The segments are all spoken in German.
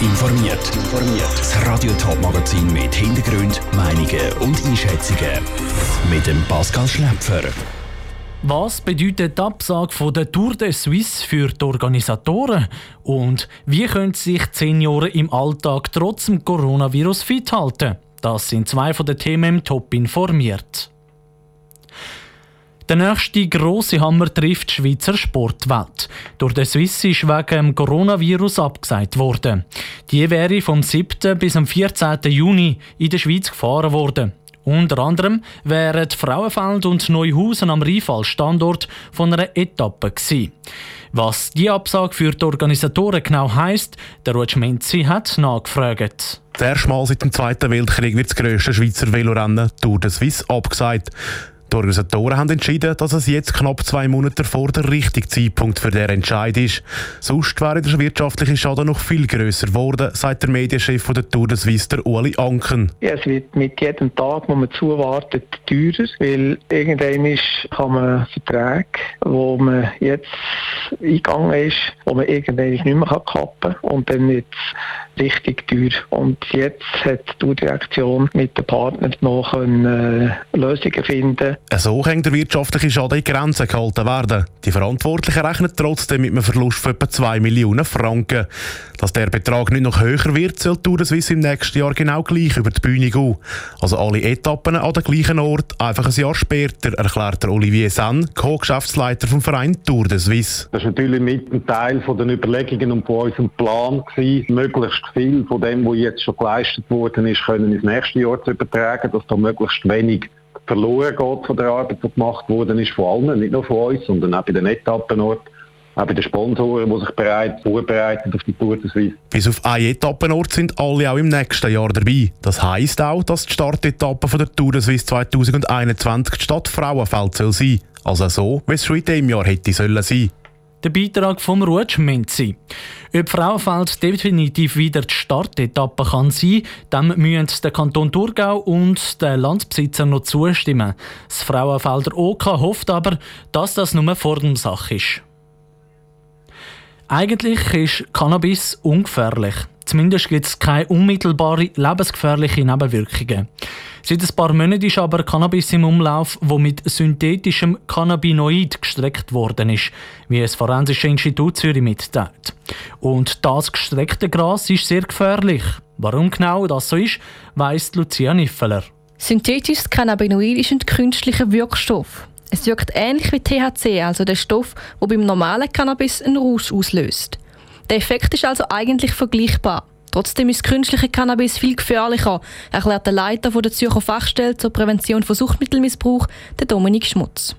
informiert. Das Radio Top Magazin mit Hintergrund, Meinungen und Einschätzungen mit dem Pascal Schläpfer. Was bedeutet die Absage von der Tour de Suisse für die Organisatoren? Und wie können sich Senioren im Alltag trotz dem Coronavirus fit halten? Das sind zwei von den Themen im Top informiert. Der nächste grosse Hammer trifft die Schweizer Sportwelt. Durch den Swiss ist wegen dem Coronavirus abgesagt worden. Die wäre vom 7. bis am 14. Juni in der Schweiz gefahren worden. Unter anderem wären Frauenfeld und Neuhausen am Rheinfall Standort von einer Etappe gewesen. Was die Absage für die Organisatoren genau heisst, der Rutsch Menzi hat nachgefragt. Das erste Mal seit dem Zweiten Weltkrieg wird das grösste Schweizer Velorennen Tour de Suisse abgesagt. Die Organisatoren haben entschieden, dass es jetzt knapp zwei Monate vor der richtige Zeitpunkt für den Entscheid ist. Sonst wäre der wirtschaftliche Schaden noch viel grösser geworden, sagt der Medienchef der Tour de Suisse, der Uli Anken. Ja, es wird mit jedem Tag, wo man zuwartet, teurer, weil irgendwann kann man Verträge, wo man jetzt eingegangen ist, wo man irgendwann nicht mehr kappen kann und dann wird es richtig teuer. Und jetzt hat die Tourdirektion mit den Partnern noch eine, äh, Lösungen finden so kann der wirtschaftliche Schaden in Grenzen gehalten werden. Die Verantwortlichen rechnen trotzdem mit einem Verlust von etwa 2 Millionen Franken. Dass der Betrag nicht noch höher wird, soll Tour de Suisse im nächsten Jahr genau gleich über die Bühne gehen. Also alle Etappen an den gleichen Ort, einfach ein Jahr später, erklärt der Olivier Sen, Co-Geschäftsleiter vom Verein Tour de Suisse. Das war natürlich mit ein Teil den Überlegungen und von unserem Plan, gewesen, möglichst viel von dem, was jetzt schon geleistet worden ist, können ins nächste Jahr zu übertragen, dass da möglichst wenig verloren geht von der Arbeit, die gemacht worden ist, von allen, nicht nur von uns, sondern auch bei den Etappenorten auch bei den Sponsoren, die sich bereit, vorbereiten auf die Tour des Suisse. Bis auf einen Etappenort sind alle auch im nächsten Jahr dabei. Das heisst auch, dass die Startetappe von der Tour des Suisse 2021 die Stadt Frauenfeld soll sein. Also so, wie es schon in diesem Jahr hätte sollen sein. Der Beitrag vom Rutsch Menzi. Ob Frauenfeld definitiv wieder die Startetappe kann sein dann müssen der Kanton Thurgau und der Landbesitzer noch zustimmen. Das Frauenfelder OK hofft aber, dass das nur vor dem Sach ist. Eigentlich ist Cannabis ungefährlich. Zumindest gibt es keine unmittelbare lebensgefährliche Nebenwirkungen. Seit ein paar Monaten ist aber Cannabis im Umlauf, wo mit synthetischem Cannabinoid gestreckt worden ist, wie das Forensische Institut Zürich mitteilt. Und das gestreckte Gras ist sehr gefährlich. Warum genau das so ist, weiss Lucia Niffeler. Synthetisches Cannabinoid ist ein künstlicher Wirkstoff. Es wirkt ähnlich wie THC, also der Stoff, der beim normalen Cannabis einen Rausch auslöst. Der Effekt ist also eigentlich vergleichbar. Trotzdem ist künstliche Cannabis viel gefährlicher, erklärt der Leiter der Zürcher Fachstelle zur Prävention von Suchtmittelmissbrauch, der Dominik Schmutz.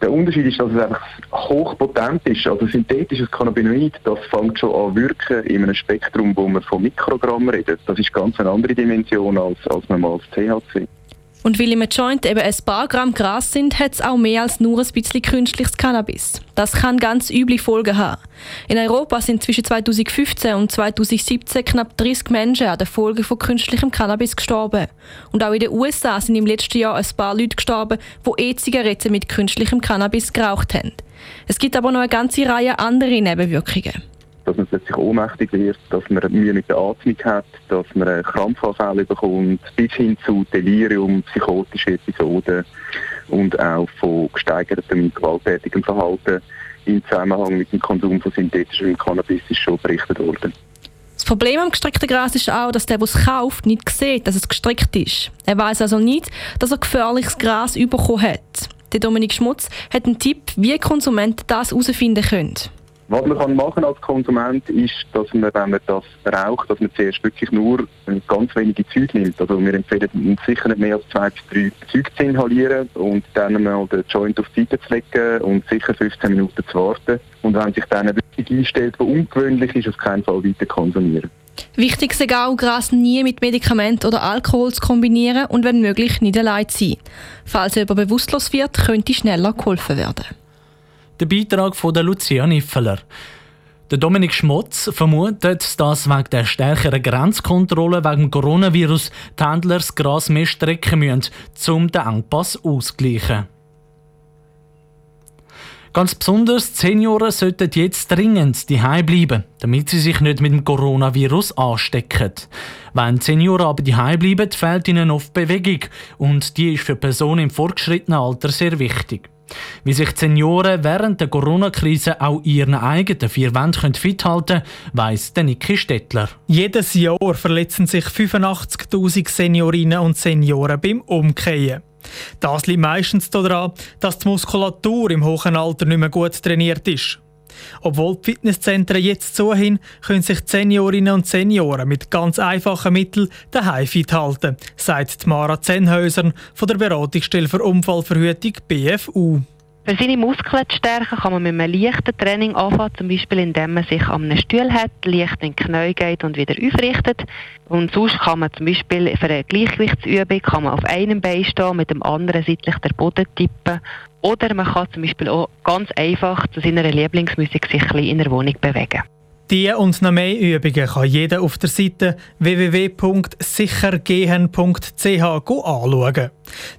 Der Unterschied ist, dass es einfach hochpotent ist. Also synthetisches Cannabinoid, das fängt schon an wirken in einem Spektrum, wo man von Mikrogramm redet. Das ist ganz eine andere Dimension als, als das THC. Und weil im Joint eben ein paar Gramm Gras sind, hat es auch mehr als nur ein bisschen künstliches Cannabis. Das kann ganz üble Folgen haben. In Europa sind zwischen 2015 und 2017 knapp 30 Menschen an den Folgen von künstlichem Cannabis gestorben. Und auch in den USA sind im letzten Jahr ein paar Leute gestorben, die E-Zigaretten mit künstlichem Cannabis geraucht haben. Es gibt aber noch eine ganze Reihe andere Nebenwirkungen dass man plötzlich ohnmächtig wird, dass man Mühe mit der Atmung hat, dass man einen Krampfanfall bekommt, bis hin zu Delirium, psychotische Episoden und auch von gesteigertem gewalttätigem Verhalten im Zusammenhang mit dem Konsum von synthetischem Cannabis ist schon berichtet worden. Das Problem am gestreckten Gras ist auch, dass der, der es kauft, nicht sieht, dass es gestreckt ist. Er weiß also nicht, dass er gefährliches Gras bekommen hat. Der Dominik Schmutz hat einen Tipp, wie Konsumenten das herausfinden können. Was man kann machen als Konsument ist, dass man, wenn man das raucht, dass man zuerst wirklich nur ganz wenige Züge nimmt. Also wir empfehlen sicher nicht mehr als zwei bis drei Züge zu inhalieren und dann mal den Joint auf die Seite zu legen und sicher 15 Minuten zu warten. Und wenn sich dann wirklich einstellt, was ungewöhnlich ist, auf keinen Fall weiter konsumieren. Wichtig ist auch, Gras nie mit Medikament oder Alkohol zu kombinieren und wenn möglich nicht allein zu sein. Falls jemand bewusstlos wird, könnte schneller geholfen werden. Der Beitrag von der Lucia Niffeler. Der Dominik Schmutz vermutet, dass wegen der stärkeren Grenzkontrolle wegen Coronavirus die Händler das Gras mehr strecken müssen, um den Engpass auszugleichen. Ganz besonders Senioren sollten jetzt dringend daheim bleiben, damit sie sich nicht mit dem Coronavirus anstecken. Wenn Senioren aber daheim bleiben, fehlt ihnen oft Bewegung und die ist für Personen im fortgeschrittenen Alter sehr wichtig. Wie sich die Senioren während der Corona-Krise auch ihren eigenen vier Wänden fit halten können, weiss Niki Stettler. Jedes Jahr verletzen sich 85.000 Seniorinnen und Senioren beim Umkehren. Das liegt meistens daran, dass die Muskulatur im hohen Alter nicht mehr gut trainiert ist. Obwohl die Fitnesszentren jetzt so hin, können sich die Seniorinnen und Senioren mit ganz einfachen Mitteln daheim fit halten, sagt Mara Zenhäusern von der Beratungsstelle für Unfallverhütung BFU. Für seine Muskeln zu stärken, kann man mit einem leichten Training anfangen, zum Beispiel indem man sich an einem Stuhl hat, leicht in die Knie geht und wieder aufrichtet. Und sonst kann man zum Beispiel für eine Gleichgewichtsübung kann man auf einem Bein stehen, mit dem anderen seitlich den Boden tippen. Oder man kann zum Beispiel auch ganz einfach zu seiner Lieblingsmusik sich in der Wohnung bewegen. Diese und noch mehr Übungen kann jeder auf der Seite www.sichergehen.ch anschauen.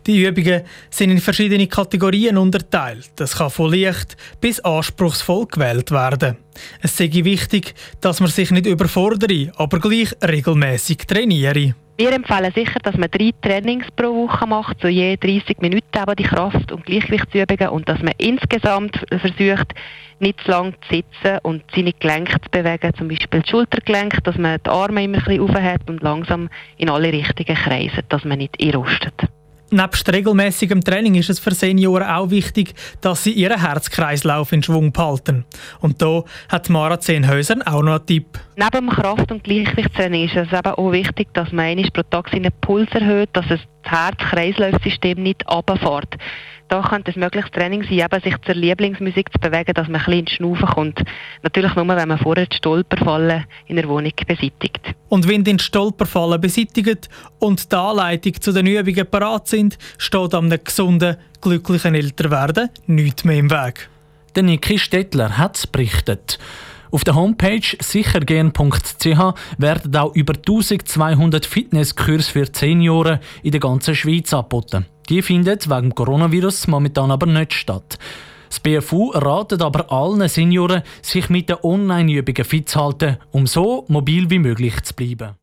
Die Übungen sind in verschiedene Kategorien unterteilt. Das kann von leicht bis anspruchsvoll gewählt werden. Es ist wichtig, dass man sich nicht überfordere, aber gleich regelmäßig trainiere. Wir empfehlen sicher, dass man drei Trainings pro Woche macht, so je 30 Minuten aber die Kraft- und Gleichgewichtsübungen und dass man insgesamt versucht, nicht zu lang zu sitzen und seine Gelenke zu bewegen, zum Beispiel die Schultergelenke, dass man die Arme immer ein bisschen aufhat und langsam in alle Richtungen kreiset, dass man nicht einrostet. Nebst regelmäßigem Training ist es für Senioren auch wichtig, dass sie ihren Herzkreislauf in Schwung behalten. Und da hat Mara Zehnhäuser auch noch einen Tipp. Neben dem Kraft- und Gleichgewichtstraining ist es eben auch wichtig, dass man pro Tag seinen Puls erhöht, dass es das Herz-Kreislauf-System nicht runterfährt da könnte ein mögliches Training sein, eben sich zur Lieblingsmusik zu bewegen, dass man ein bisschen ins Schnaufen kommt. Natürlich nur, wenn man vorher die Stolperfallen in der Wohnung beseitigt. Und wenn die Stolperfallen beseitigt und die Anleitung zu den Übungen parat sind, steht einem gesunden, glücklichen Älterwerden nichts mehr im Weg. Der Niki Stettler hat es berichtet. Auf der Homepage sichergehen.ch werden auch über 1200 Fitnesskurse für Senioren in der ganzen Schweiz angeboten. Die findet wegen Coronavirus momentan aber nicht statt. Das BFU ratet aber allen Senioren, sich mit den Online-Übungen fit zu halten, um so mobil wie möglich zu bleiben.